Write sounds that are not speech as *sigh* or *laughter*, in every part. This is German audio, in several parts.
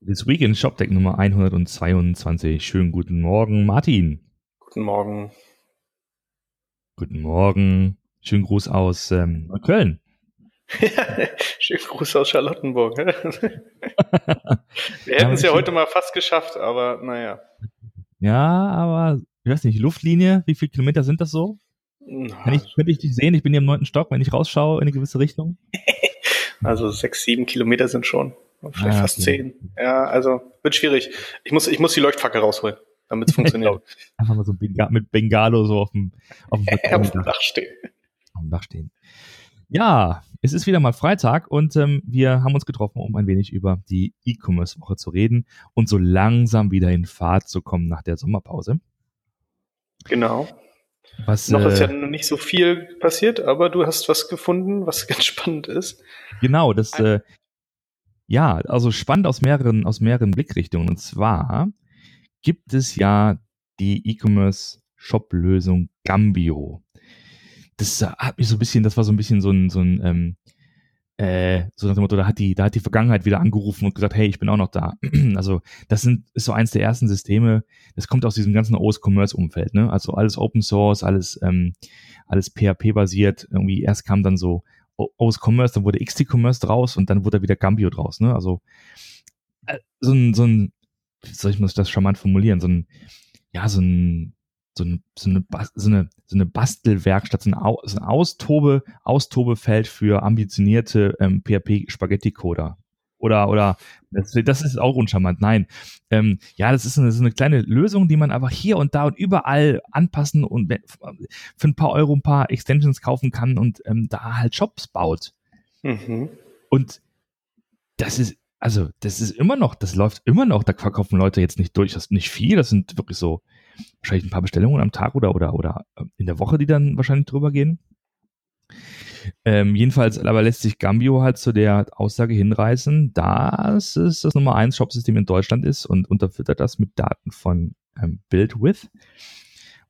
Das Weekend Shopdeck Nummer 122. Schönen guten Morgen, Martin. Guten Morgen. Guten Morgen. Schönen Gruß aus ähm, Köln. *laughs* Schönen Gruß aus Charlottenburg. *laughs* Wir hätten es ja heute mal fast geschafft, aber naja. Ja, aber ich weiß nicht, Luftlinie, wie viele Kilometer sind das so? Kann ich, könnte ich dich sehen? Ich bin hier im neunten Stock, wenn ich rausschaue in eine gewisse Richtung. *laughs* Also sechs, sieben Kilometer sind schon. Vielleicht ah, fast okay. zehn. Ja, also wird schwierig. Ich muss, ich muss die Leuchtfackel rausholen, damit es *laughs* funktioniert. Einfach mal so mit Bengalo so auf dem, auf dem, *laughs* auf dem Dach stehen. Auf dem Dach stehen. Ja, es ist wieder mal Freitag und ähm, wir haben uns getroffen, um ein wenig über die E-Commerce-Woche zu reden und so langsam wieder in Fahrt zu kommen nach der Sommerpause. Genau. Was, Noch äh, ist ja noch nicht so viel passiert, aber du hast was gefunden, was *laughs* ganz spannend ist. Genau, das, äh, ja, also spannend aus mehreren, aus mehreren Blickrichtungen. Und zwar gibt es ja die E-Commerce-Shop-Lösung Gambio. Das hat mich so ein bisschen, das war so ein bisschen so ein, so ein ähm, äh, so nach dem Motto, da hat die, da hat die Vergangenheit wieder angerufen und gesagt, hey, ich bin auch noch da. *clears throat* also das sind, ist so eins der ersten Systeme, das kommt aus diesem ganzen OS-Commerce-Umfeld, ne? Also alles Open Source, alles, ähm, alles PHP-basiert. Irgendwie erst kam dann so OS Commerce, dann wurde XT-Commerce draus und dann wurde wieder Gambio draus, ne? Also äh, so ein, so ein, wie soll ich das charmant formulieren, so ein, ja, so ein so eine, so eine, so eine, so eine Bastelwerkstatt, so ein, so ein Austobe, Austobefeld für ambitionierte ähm, PHP-Spaghetti-Coder. Oder, oder, das, das ist auch uncharmant. Nein. Ähm, ja, das ist eine, so eine kleine Lösung, die man einfach hier und da und überall anpassen und für ein paar Euro ein paar Extensions kaufen kann und ähm, da halt Shops baut. Mhm. Und das ist, also, das ist immer noch, das läuft immer noch, da verkaufen Leute jetzt nicht durch, das ist nicht viel, das sind wirklich so wahrscheinlich ein paar Bestellungen am Tag oder, oder, oder äh, in der Woche, die dann wahrscheinlich drüber gehen. Ähm, jedenfalls aber lässt sich Gambio halt zu der Aussage hinreißen, dass es das Nummer 1 Shopsystem in Deutschland ist und unterfüttert das mit Daten von ähm, BuildWith.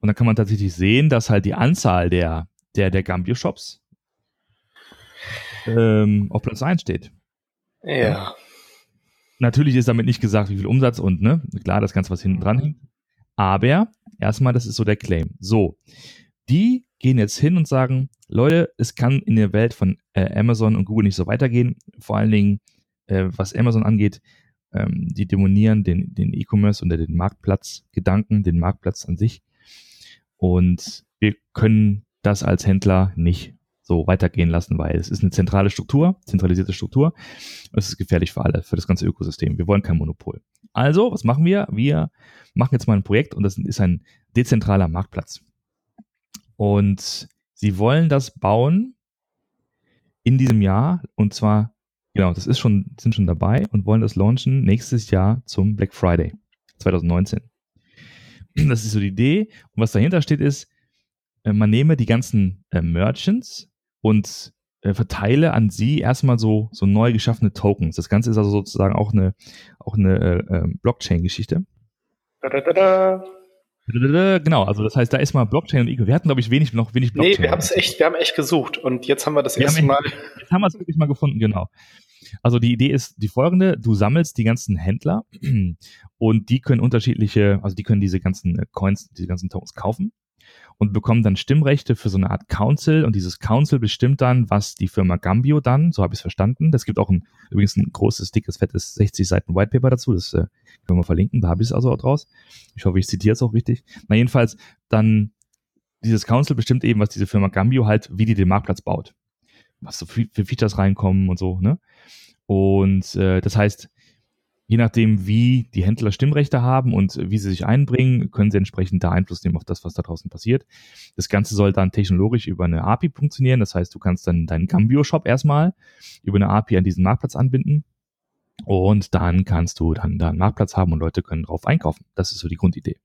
Und dann kann man tatsächlich sehen, dass halt die Anzahl der, der, der Gambio-Shops ähm, auf Platz 1 steht. Ja. Natürlich ist damit nicht gesagt, wie viel Umsatz und, ne, klar, das Ganze, was hinten dran hängt. Aber erstmal, das ist so der Claim. So, die gehen jetzt hin und sagen, Leute, es kann in der Welt von äh, Amazon und Google nicht so weitergehen. Vor allen Dingen, äh, was Amazon angeht, ähm, die demonieren den, den E-Commerce und den Marktplatzgedanken, den Marktplatz an sich. Und wir können das als Händler nicht so weitergehen lassen, weil es ist eine zentrale Struktur, zentralisierte Struktur. Es ist gefährlich für alle, für das ganze Ökosystem. Wir wollen kein Monopol. Also, was machen wir? Wir machen jetzt mal ein Projekt und das ist ein dezentraler Marktplatz. Und sie wollen das bauen in diesem Jahr und zwar, genau, das ist schon, sind schon dabei und wollen das launchen nächstes Jahr zum Black Friday 2019. *clears throat* Das ist so die Idee. Und was dahinter steht ist, äh, man nehme die ganzen äh, Merchants und äh, verteile an sie erstmal so, so neu geschaffene Tokens. Das Ganze ist also sozusagen auch eine, auch eine äh, ähm, Blockchain-Geschichte. Genau, also das heißt, da ist mal Blockchain und Eco. Wir hatten, glaube ich, wenig, noch wenig Blockchain. Nee, wir haben es echt, wir haben echt gesucht und jetzt haben wir das wir erste Mal. Jetzt haben wir es wirklich mal gefunden, genau. Also die Idee ist die folgende, du sammelst die ganzen Händler *clears throat* und die können unterschiedliche, also die können diese ganzen Coins, diese ganzen Tokens kaufen und bekommen dann Stimmrechte für so eine Art Council und dieses Council bestimmt dann, was die Firma Gambio dann, so habe ich es verstanden, das gibt auch ein, übrigens ein großes, dickes, fettes 60 Seiten Whitepaper dazu, das äh, können wir verlinken, da habe ich es also auch draus. Ich hoffe, ich zitiere es auch richtig. Na jedenfalls, dann dieses Council bestimmt eben, was diese Firma Gambio halt, wie die den Marktplatz baut. Was so für, für Features reinkommen und so, ne? Und äh, das heißt, je nachdem, wie die Händler Stimmrechte haben und wie sie sich einbringen, können sie entsprechend da Einfluss nehmen auf das, was da draußen passiert. Das Ganze soll dann technologisch über eine API funktionieren. Das heißt, du kannst dann deinen Gambio-Shop erstmal über eine API an diesen Marktplatz anbinden. Und dann kannst du dann da einen Marktplatz haben und Leute können drauf einkaufen. Das ist so die Grundidee.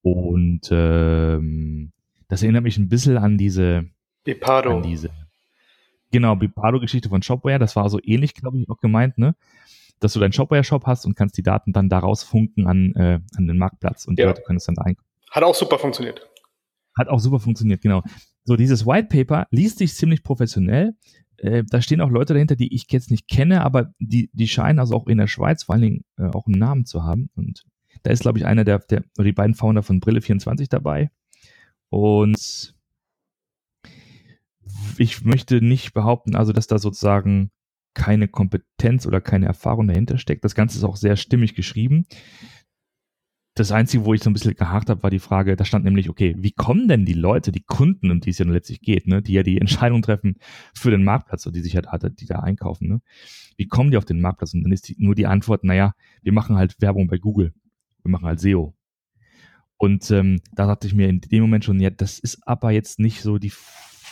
Und ähm, das erinnert mich ein bisschen an diese Bipado. An diese Genau, Bipado-Geschichte von Shopware, das war so ähnlich, glaube ich, auch gemeint, ne? Dass du deinen Shopware-Shop hast und kannst die Daten dann daraus funken an, äh, an den Marktplatz und die Leute können es dann da einkaufen. Hat auch super funktioniert. Hat auch super funktioniert, genau. So, dieses White Paper liest sich ziemlich professionell. äh, da stehen auch Leute dahinter, die ich jetzt nicht kenne, aber die, die scheinen also auch in der Schweiz vor allen Dingen äh, auch einen Namen zu haben. Und da ist, glaube ich, einer der, der, die beiden Founder von Brille24 dabei. Und ich möchte nicht behaupten, also, dass da sozusagen keine Kompetenz oder keine Erfahrung dahinter steckt. Das Ganze ist auch sehr stimmig geschrieben. Das Einzige, wo ich so ein bisschen gehakt habe, war die Frage, da stand nämlich, okay, wie kommen denn die Leute, die Kunden, um die es ja letztlich geht, ne, die ja die Entscheidung treffen für den Marktplatz, oder die sich halt, die da einkaufen, ne? Wie kommen die auf den Marktplatz? Und dann ist die, nur die Antwort, naja, wir machen halt Werbung bei Google. Wir machen halt SEO. Und ähm, da dachte ich mir in dem Moment schon, ja, das ist aber jetzt nicht so die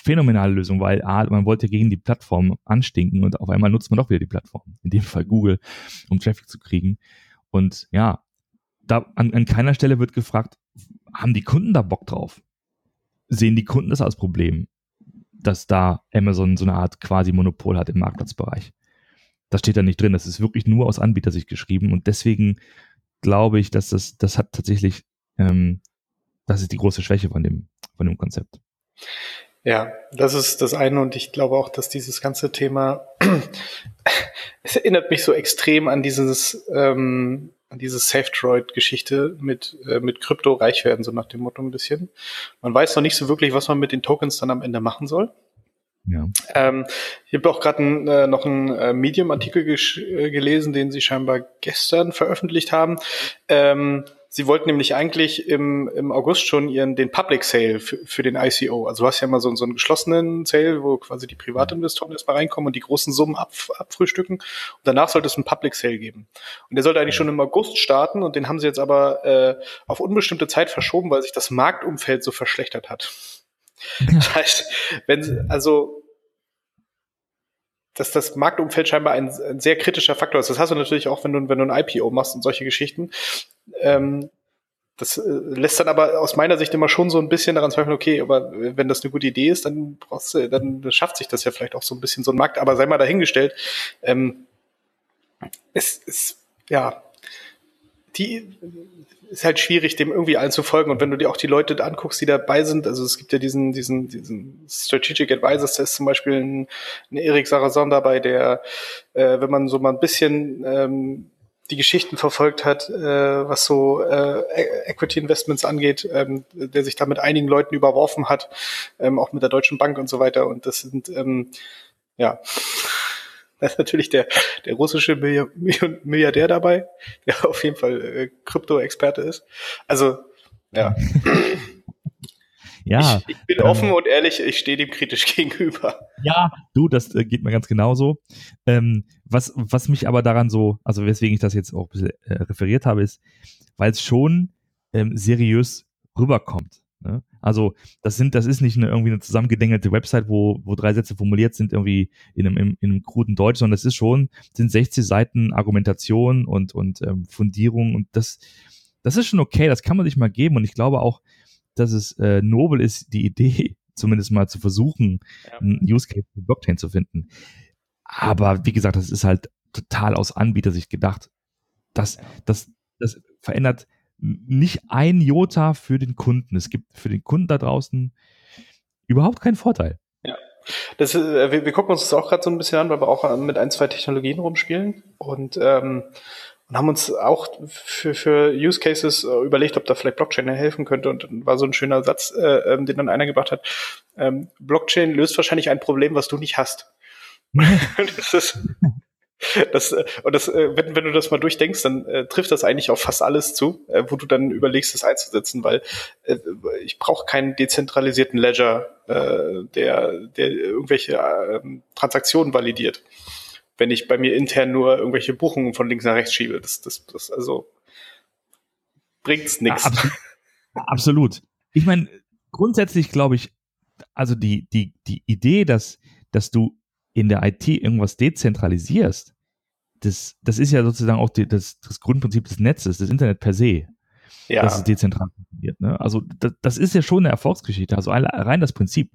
phänomenale Lösung, weil A, man wollte gegen die Plattform anstinken und auf einmal nutzt man doch wieder die Plattform, in dem Fall Google, um Traffic zu kriegen. Und ja, da an, an keiner Stelle wird gefragt, haben die Kunden da Bock drauf? Sehen die Kunden das als Problem, dass da Amazon so eine Art quasi Monopol hat im Marktplatzbereich? Das steht da nicht drin. Das ist wirklich nur aus Anbietersicht geschrieben und deswegen glaube ich, dass das, das hat tatsächlich, ähm, das ist die große Schwäche von dem, von dem Konzept. Ja, das ist das eine und ich glaube auch, dass dieses ganze Thema, *clears throat* es erinnert mich so extrem an dieses, ähm, an diese Safe-Droid-Geschichte mit, äh, mit Krypto reich werden, so nach dem Motto ein bisschen. Man weiß noch nicht so wirklich, was man mit den Tokens dann am Ende machen soll. Ja. Ähm, ich habe auch gerade äh, noch einen äh, Medium-Artikel äh, gelesen, den Sie scheinbar gestern veröffentlicht haben. Ähm, Sie wollten nämlich eigentlich im, im August schon ihren den Public Sale für, für den ICO. Also du hast ja immer so, so einen geschlossenen Sale, wo quasi die Privatinvestoren erstmal reinkommen und die großen Summen ab, abfrühstücken. Und danach sollte es einen Public Sale geben. Und der sollte eigentlich schon im August starten und den haben sie jetzt aber äh, auf unbestimmte Zeit verschoben, weil sich das Marktumfeld so verschlechtert hat. Das heißt, wenn also dass das Marktumfeld scheinbar ein, ein, sehr kritischer Faktor ist. Das hast du natürlich auch, wenn du, wenn du ein IPO machst und solche Geschichten. Ähm, das äh, lässt dann aber aus meiner Sicht immer schon so ein bisschen daran zweifeln, okay, aber wenn das eine gute Idee ist, dann brauchst du, dann schafft sich das ja vielleicht auch so ein bisschen so ein Markt. Aber sei mal dahingestellt, ähm, es ist, ja, die ist halt schwierig, dem irgendwie allen zu folgen. Und wenn du dir auch die Leute anguckst, die dabei sind, also es gibt ja diesen, diesen, diesen Strategic Advisors, da ist zum Beispiel ein, ein Erik Sarazon dabei, der, äh, wenn man so mal ein bisschen ähm, die Geschichten verfolgt hat, äh, was so äh, e-, Equity Investments angeht, ähm, der sich da mit einigen Leuten überworfen hat, ähm, auch mit der Deutschen Bank und so weiter. Und das sind ähm, ja da ist natürlich der, der russische Milliardär dabei, der auf jeden Fall äh, Krypto-Experte ist. Also, ja. Ja. Ich, ich bin ähm, offen und ehrlich, ich stehe dem kritisch *laughs* gegenüber. Ja, du, das äh, geht mir ganz genauso. Ähm, was, was mich aber daran so, also weswegen ich das jetzt auch ein bisschen äh, referiert habe, ist, weil es schon ähm, seriös rüberkommt. Ne? Also das sind, das ist nicht eine, irgendwie eine zusammengedengelte Website, wo, wo drei Sätze formuliert sind irgendwie in einem, in, in einem kruden Deutsch, sondern das ist schon, sind 60 Seiten Argumentation und, und ähm, Fundierung und das, das ist schon okay, das kann man sich mal geben und ich glaube auch, dass es äh, nobel ist, die Idee *laughs* zumindest mal zu versuchen, ja. einen Use Case für Blockchain zu finden. Aber wie gesagt, das ist halt total aus Anbietersicht gedacht. Das, das, das verändert nicht ein Jota für den Kunden. Es gibt für den Kunden da draußen überhaupt keinen Vorteil. Ja. Das, äh, wir, wir gucken uns das auch gerade so ein bisschen an, weil wir auch mit ein, zwei Technologien rumspielen und, ähm, und haben uns auch für, für Use Cases äh, überlegt, ob da vielleicht Blockchain helfen könnte. Und dann war so ein schöner Satz, äh, ähm, den dann einer gebracht hat. Ähm, Blockchain löst wahrscheinlich ein Problem, was du nicht hast. *laughs* *laughs* das ist, das, äh, und das, äh, wenn, wenn du das mal durchdenkst, dann äh, trifft das eigentlich auf fast alles zu, äh, wo du dann überlegst, es einzusetzen, weil äh, ich brauche keinen dezentralisierten Ledger, äh, der, der irgendwelche äh, Transaktionen validiert. Wenn ich bei mir intern nur irgendwelche Buchungen von links nach rechts schiebe, das, das, das also bringt's nichts. Ja, *laughs* absolut. Ich meine, grundsätzlich glaube ich, also die, die, die Idee, dass, dass du in der IT irgendwas dezentralisierst, das, das ist ja sozusagen auch die, das, das Grundprinzip des Netzes, das Internet per se. Ja. Dass es dezentral funktioniert. Ne? Also das, das ist ja schon eine Erfolgsgeschichte, also rein das Prinzip.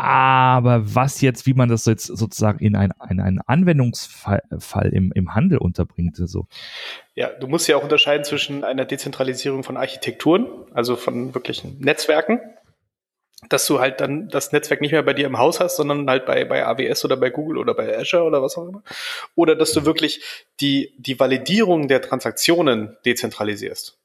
Aber was jetzt, wie man das jetzt sozusagen in, ein, in einen Anwendungsfall im, im Handel unterbringt, so. Ja, du musst ja auch unterscheiden zwischen einer Dezentralisierung von Architekturen, also von wirklichen Netzwerken, dass du halt dann das Netzwerk nicht mehr bei dir im Haus hast, sondern halt bei, bei AWS oder bei Google oder bei Azure oder was auch immer. Oder dass du wirklich die, die Validierung der Transaktionen dezentralisierst.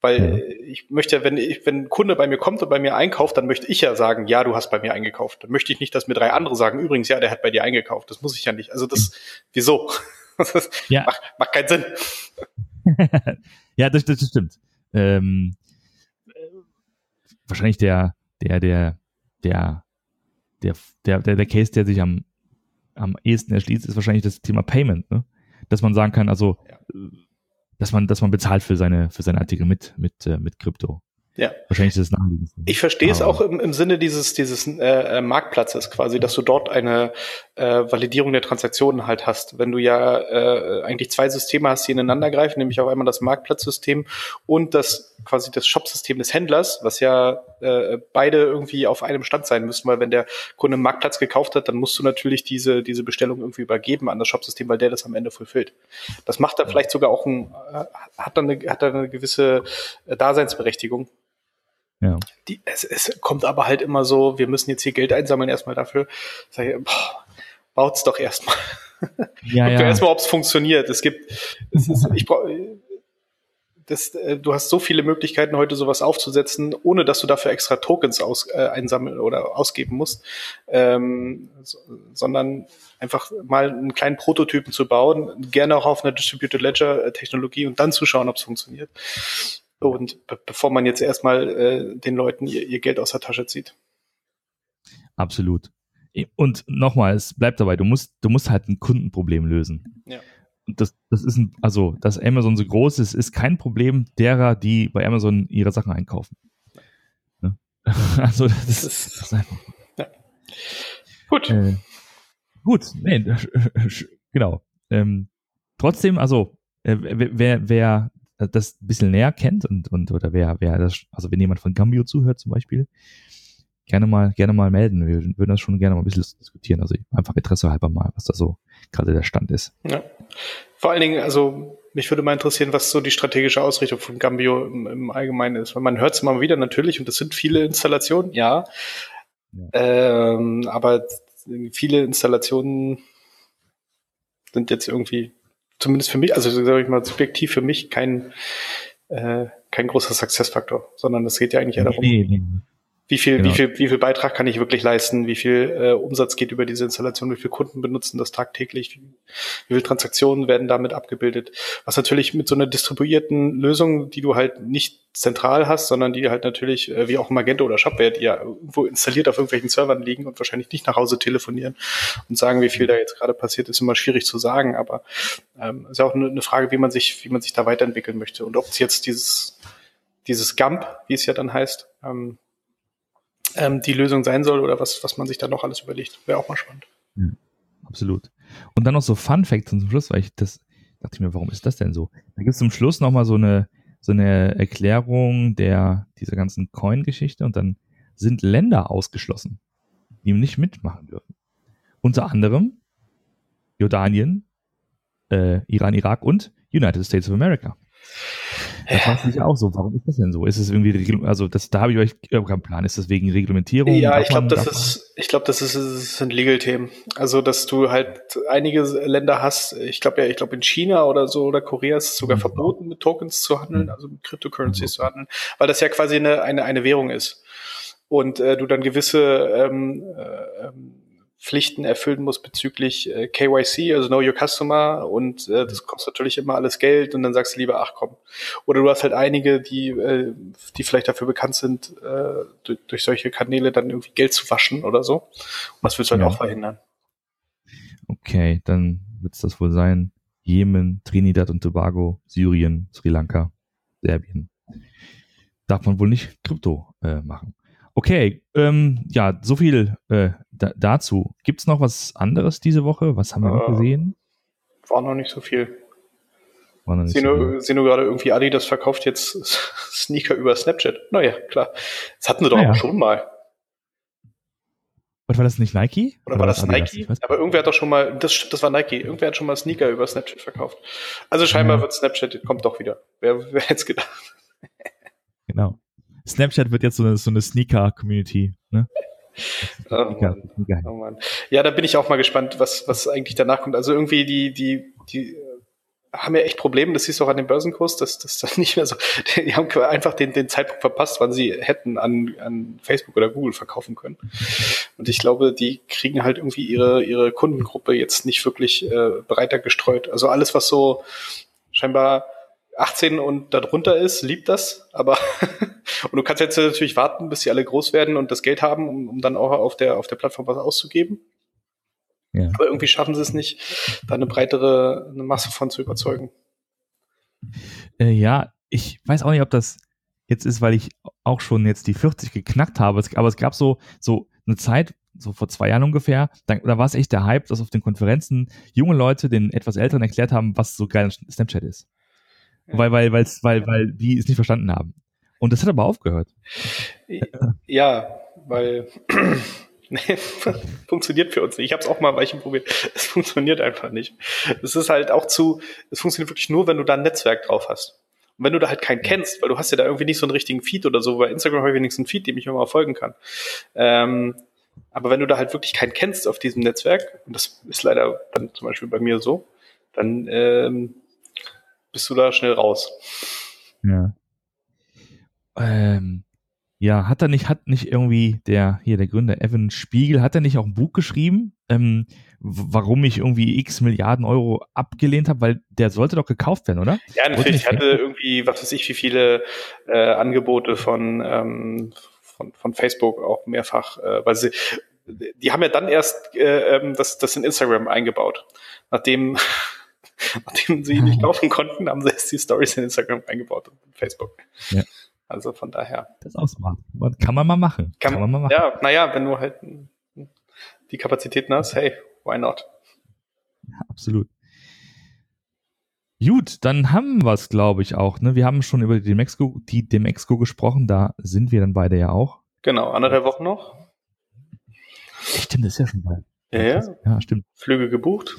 Weil ja. ich möchte, wenn ich, wenn ein Kunde bei mir kommt und bei mir einkauft, dann möchte ich ja sagen, ja, du hast bei mir eingekauft. Dann möchte ich nicht, dass mir drei andere sagen, übrigens, ja, der hat bei dir eingekauft. Das muss ich ja nicht. Also das, wieso? *laughs* Das ja. macht, macht keinen Sinn. *laughs* ja, das, das stimmt. Ähm, wahrscheinlich der, der, der, der, der, der, der, der Case, der sich am, am ehesten erschließt, ist wahrscheinlich das Thema Payment, ne? Dass man sagen kann, also, ja. Dass man, dass man bezahlt für seine, für seine Artikel mit, mit, äh, mit Krypto. Ja. Wahrscheinlich ist das naheliegendste. Ich verstehe es auch im, im Sinne dieses, dieses äh, äh, Marktplatzes quasi, dass du dort eine äh, Validierung der Transaktionen halt hast. Wenn du ja äh, eigentlich zwei Systeme hast, die ineinander greifen, nämlich auf einmal das Marktplatzsystem und das quasi das Shopsystem des Händlers, was ja äh, beide irgendwie auf einem Stand sein müssen, weil wenn der Kunde einen Marktplatz gekauft hat, dann musst du natürlich diese, diese Bestellung irgendwie übergeben an das Shopsystem, weil der das am Ende fulfillt. Das macht da vielleicht sogar auch ein, äh, hat dann eine, hat dann eine gewisse äh, Daseinsberechtigung ja. Die, es, es kommt aber halt immer so, wir müssen jetzt hier Geld einsammeln erstmal dafür. Sag ich, boah, baut's doch erstmal. Ja, ja. erstmal, ob es funktioniert. Es gibt, es ist, ich brauche, das, äh, du hast so viele Möglichkeiten heute sowas aufzusetzen, ohne dass du dafür extra Tokens aus, äh, einsammeln oder ausgeben musst, ähm, so, sondern einfach mal einen kleinen Prototypen zu bauen, gerne auch auf einer Distributed Ledger äh, Technologie und dann zu schauen, ob es funktioniert. Und be bevor man jetzt erstmal äh, den Leuten ihr, ihr Geld aus der Tasche zieht. Absolut. Und nochmal, es bleibt dabei, du musst, du musst halt ein Kundenproblem lösen. Ja. Und das, das ist ein, also, dass Amazon so groß ist, ist kein Problem derer, die bei Amazon ihre Sachen einkaufen. Ne? *laughs* Also, das, das, ist, das ist einfach. Ja. Gut. Äh, gut, nee, *laughs* genau. Ähm, trotzdem, also, äh, wer, wer das ein bisschen näher kennt und, und oder wer, wer das, also wenn jemand von Gambio zuhört zum Beispiel, gerne mal, gerne mal melden. Wir würden das schon gerne mal ein bisschen diskutieren. Also einfach Interesse halber mal, was da so gerade der Stand ist. Ja. Vor allen Dingen, also mich würde mal interessieren, was so die strategische Ausrichtung von Gambio im, im Allgemeinen ist. Weil man hört es immer wieder natürlich und das sind viele Installationen, ja. ja. Ähm, aber viele Installationen sind jetzt irgendwie zumindest für mich, also sage ich mal subjektiv für mich kein äh, kein großer Success-Faktor, sondern es geht ja eigentlich eher darum, nee, nee, nee. Wie viel, genau. wie viel, wie viel Beitrag kann ich wirklich leisten? Wie viel äh, Umsatz geht über diese Installation? Wie viele Kunden benutzen das tagtäglich? Wie, viele Transaktionen werden damit abgebildet? Was natürlich mit so einer distribuierten Lösung, die du halt nicht zentral hast, sondern die halt natürlich, äh, wie auch Magento oder Shopware, die ja irgendwo installiert auf irgendwelchen Servern liegen und wahrscheinlich nicht nach Hause telefonieren und sagen, wie viel da jetzt gerade passiert, ist immer schwierig zu sagen. Aber ähm, ist ja auch eine, eine Frage, wie man sich, wie man sich da weiterentwickeln möchte und ob es jetzt dieses dieses GAMP, wie es ja dann heißt, ähm, ähm, die Lösung sein soll oder was, was man sich da noch alles überlegt. Wäre auch mal spannend. Ja, absolut. Und dann noch so Fun Facts zum Schluss, weil ich das dachte ich mir, warum ist das denn so? Da gibt es zum Schluss nochmal so eine, so eine Erklärung der, dieser ganzen Coin-Geschichte und dann sind Länder ausgeschlossen, die nicht mitmachen dürfen. Unter anderem Jordanien, äh, Iran, Irak und United States of America. Da fragt sich auch so, warum ist das denn so? Ist es irgendwie, also das, da habe ich euch keinen Plan. Ist das wegen Reglementierung? Ja, ich glaube, das ist, ich glaube, das ist, das sind Legal-Themen. Also, dass du halt einige Länder hast. Ich glaube ja, ich glaube in China oder so oder Korea ist es sogar mhm. verboten, mit Tokens zu handeln, mhm. also mit Cryptocurrencies mhm. zu handeln, weil das ja quasi eine eine, eine Währung ist und äh, du dann gewisse ähm, äh, ähm, Pflichten erfüllen muss bezüglich äh, KYC, also Know Your Customer und äh, das kostet natürlich immer alles Geld und dann sagst du lieber, ach komm. Oder du hast halt einige, die, äh, die vielleicht dafür bekannt sind, äh, durch, durch solche Kanäle dann irgendwie Geld zu waschen oder so. Und das willst du halt ja. auch verhindern. Okay, dann wird es das wohl sein. Jemen, Trinidad und Tobago, Syrien, Sri Lanka, Serbien. Darf man wohl nicht Krypto äh, machen. Okay, ähm, ja, so viel äh, da, dazu. Gibt es noch was anderes diese Woche? Was haben wir noch äh, gesehen? War noch nicht so viel. War noch nicht Sie so nur, Sie nur gerade irgendwie Adidas verkauft jetzt *laughs* Sneaker über Snapchat. Naja, klar. Das hatten sie doch naja. schon mal. Was war das nicht Nike? Oder, Oder war das, das Nike? Aber irgendwer hat doch schon mal, das, das war Nike, irgendwer hat schon mal Sneaker über Snapchat verkauft. Also scheinbar ja. wird Snapchat, kommt doch wieder. Wer, wer hätte es gedacht? genau. Snapchat wird jetzt so eine, so eine Sneaker-Community. Ne? *laughs* Oh Mann. oh Mann. Ja, da bin ich auch mal gespannt, was, was eigentlich danach kommt. Also irgendwie die, die, die haben ja echt Probleme, das siehst du auch an dem Börsenkurs, dass das dann *laughs* nicht mehr so, die haben einfach den, den Zeitpunkt verpasst, wann sie hätten an, an Facebook oder Google verkaufen können. Und ich glaube, die kriegen halt irgendwie ihre, ihre Kundengruppe jetzt nicht wirklich äh, breiter gestreut. Also alles, was so scheinbar 18 und darunter ist, liebt das, aber *laughs* und du kannst jetzt natürlich warten, bis sie alle groß werden und das Geld haben, um, um dann auch auf der, auf der Plattform was auszugeben. Ja. Aber irgendwie schaffen sie es nicht, da eine breitere eine Masse von zu überzeugen. Äh, ja, ich weiß auch nicht, ob das jetzt ist, weil ich auch schon jetzt die 40 geknackt habe. Aber es gab so, so eine Zeit, so vor zwei Jahren ungefähr, da, da war es echt der Hype, dass auf den Konferenzen junge Leute den etwas Älteren erklärt haben, was so geil Snapchat ist. Weil, weil, weil's, weil, weil die es nicht verstanden haben. Und das hat aber aufgehört. Ja, weil *clears throat* Nee, *laughs* funktioniert für uns nicht. Ich habe es auch mal Weichen probiert. *laughs* Es funktioniert einfach nicht. Es ist halt auch zu, es funktioniert wirklich nur, wenn du da ein Netzwerk drauf hast. Und wenn du da halt keinen kennst, weil du hast ja da irgendwie nicht so einen richtigen Feed oder so, bei Instagram habe ich wenigstens einen Feed, dem ich immer folgen kann. Ähm, aber wenn du da halt wirklich keinen kennst auf diesem Netzwerk, und das ist leider dann zum Beispiel bei mir so, dann ähm, bist du da schnell raus. Ja. Ähm, ja, hat er nicht, hat nicht irgendwie der, hier der Gründer Evan Spiegel, hat er nicht auch ein Buch geschrieben, ähm, warum ich irgendwie x Milliarden Euro abgelehnt habe, weil der sollte doch gekauft werden, oder? Ja, natürlich. hatte irgendwie, was weiß ich, wie viele äh, Angebote von, ähm, von, von Facebook auch mehrfach, äh, weil sie, die haben ja dann erst äh, ähm, das, das in Instagram eingebaut. Nachdem, *laughs* nachdem sie ihn nicht kaufen konnten, haben sie erst die Stories in Instagram eingebaut und Facebook. Ja. Also von daher. Das ist auch smart. Kann man mal machen. Kann, kann man mal machen. Ja, naja, wenn du halt die Kapazitäten hast, hey, why not? Ja, absolut. Gut, dann haben wir es, glaube ich, auch. Ne? Wir haben schon über die Demexco, die Demexco gesprochen, da sind wir dann beide ja auch. Genau, andere Wochen noch. Stimmt, das ist ja schon bald. Ja, ja. Ja, stimmt. Flüge gebucht.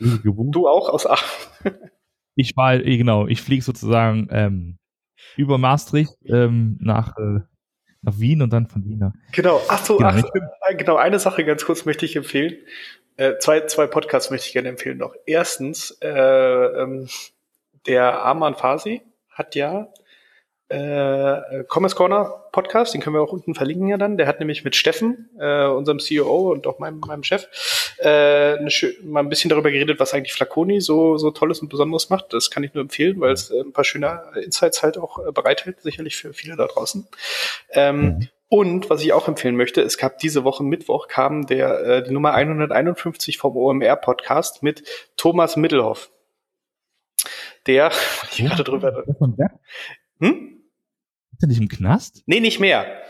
*laughs* Gebucht. Du auch aus Aachen. ich war, eh, genau, ich fliege sozusagen ähm, über Maastricht ähm, nach, äh, nach Wien und dann von Wien nach. Genau, ach so, genau, ach, äh, genau, eine Sache ganz kurz möchte ich empfehlen. Äh, zwei, zwei Podcasts möchte ich gerne empfehlen noch. Erstens, äh, ähm, der Arman Fasi hat ja äh, Commerce Corner Podcast, den können wir auch unten verlinken ja dann. Der hat nämlich mit Steffen, äh, unserem CEO und auch meinem, meinem Chef, äh, eine, mal ein bisschen darüber geredet, was eigentlich Flaconi so, so Tolles und Besonderes macht. Das kann ich nur empfehlen, weil es äh, ein paar schöne Insights halt auch äh, bereithält, sicherlich für viele da draußen. Ähm, mhm. Und was ich auch empfehlen möchte, es gab diese Woche Mittwoch kam der äh, die Nummer 151 vom OMR Podcast mit Thomas Mittelhoff. Der, *laughs* ich gerade drüber. Hm? Ist er nicht im Knast? Nee, nicht mehr.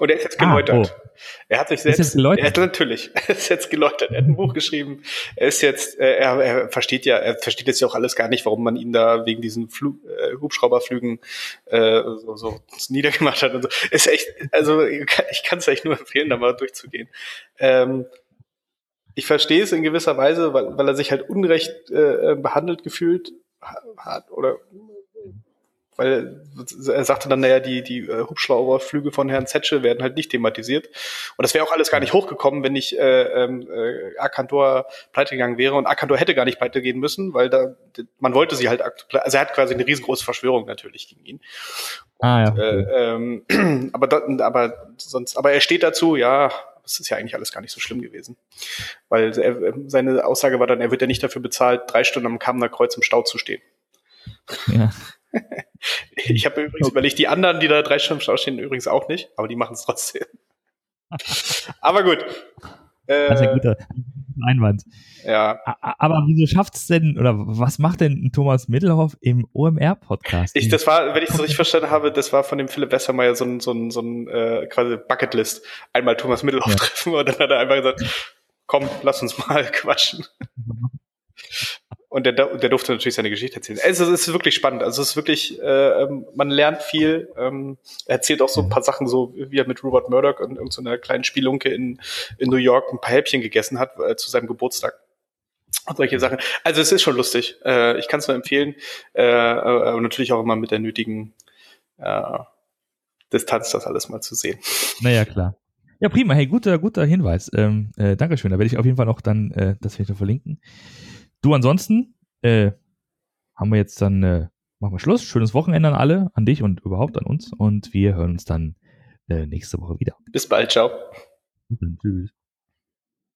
Und er ist jetzt ah, geläutert. Ah, oh. Er hat sich selbst, ist jetzt geläutert? Er hat, natürlich, *laughs* er ist jetzt geläutert. Er hat ein Buch geschrieben. Er ist jetzt, äh, er, er versteht ja, er versteht jetzt ja auch alles gar nicht, warum man ihn da wegen diesen Flug, äh, Hubschrauberflügen äh, so, so niedergemacht hat und so. Ist echt, also ich kann es echt nur empfehlen, da mal durchzugehen. Ähm, ich verstehe es in gewisser Weise, weil, weil er sich halt unrecht äh, behandelt gefühlt hat oder weil er sagte dann, naja, die, die äh, Hubschrauberflüge von Herrn Zetsche werden halt nicht thematisiert. Und das wäre auch alles gar nicht hochgekommen, wenn nicht äh, ähm, äh, Akantor pleite gegangen wäre. Und Akantor hätte gar nicht pleite gehen müssen, weil da man wollte sie halt, also er hat quasi eine riesengroße Verschwörung natürlich gegen ihn. ah, ja. Äh, ähm, *clears throat* aber, da, aber sonst, aber er steht dazu, ja, das ist ja eigentlich alles gar nicht so schlimm gewesen. Weil er, seine Aussage war dann, er wird ja nicht dafür bezahlt, drei Stunden am Kamener Kreuz im Stau zu stehen. Ja. *laughs* ich habe übrigens okay. überlegt, die anderen, die da drei Stunden im stehen, übrigens auch nicht, aber die machen es trotzdem. *laughs* aber gut. das ist ein guter Einwand. Ja. Aber wieso schafft es denn, oder was macht denn Thomas Mittelhoff im OMR-Podcast? Ich, das war, wenn ich es richtig verstanden habe, das war von dem Philipp Wessermeier so ein, so ein, so ein äh, quasi Bucketlist. Einmal Thomas Mittelhoff ja. treffen und dann hat er einfach gesagt, komm, lass uns mal *laughs* quatschen. Und der, der durfte natürlich seine Geschichte erzählen. Es ist, es ist wirklich spannend. Also es ist wirklich, äh, ähm, man lernt viel. Ähm, er erzählt auch so ein paar Sachen, so wie er mit Robert Murdoch und irgendeiner so kleinen Spielunke in, in New York ein paar Häppchen gegessen hat äh, zu seinem Geburtstag. Und solche Sachen. Also es ist schon lustig. Äh, ich kann es nur empfehlen. Äh, aber natürlich auch immer mit der nötigen, äh, Distanz das alles mal zu sehen. Naja, klar. Ja, prima. Hey, guter, guter Hinweis. Ähm, äh, Dankeschön. Da werde ich auf jeden Fall noch dann äh, das vielleicht noch verlinken. Du ansonsten, äh, haben wir jetzt dann, äh, machen wir Schluss. Schönes Wochenende an alle, an dich und überhaupt an uns. Und wir hören uns dann äh, nächste Woche wieder. Bis bald. Ciao. Tschüss.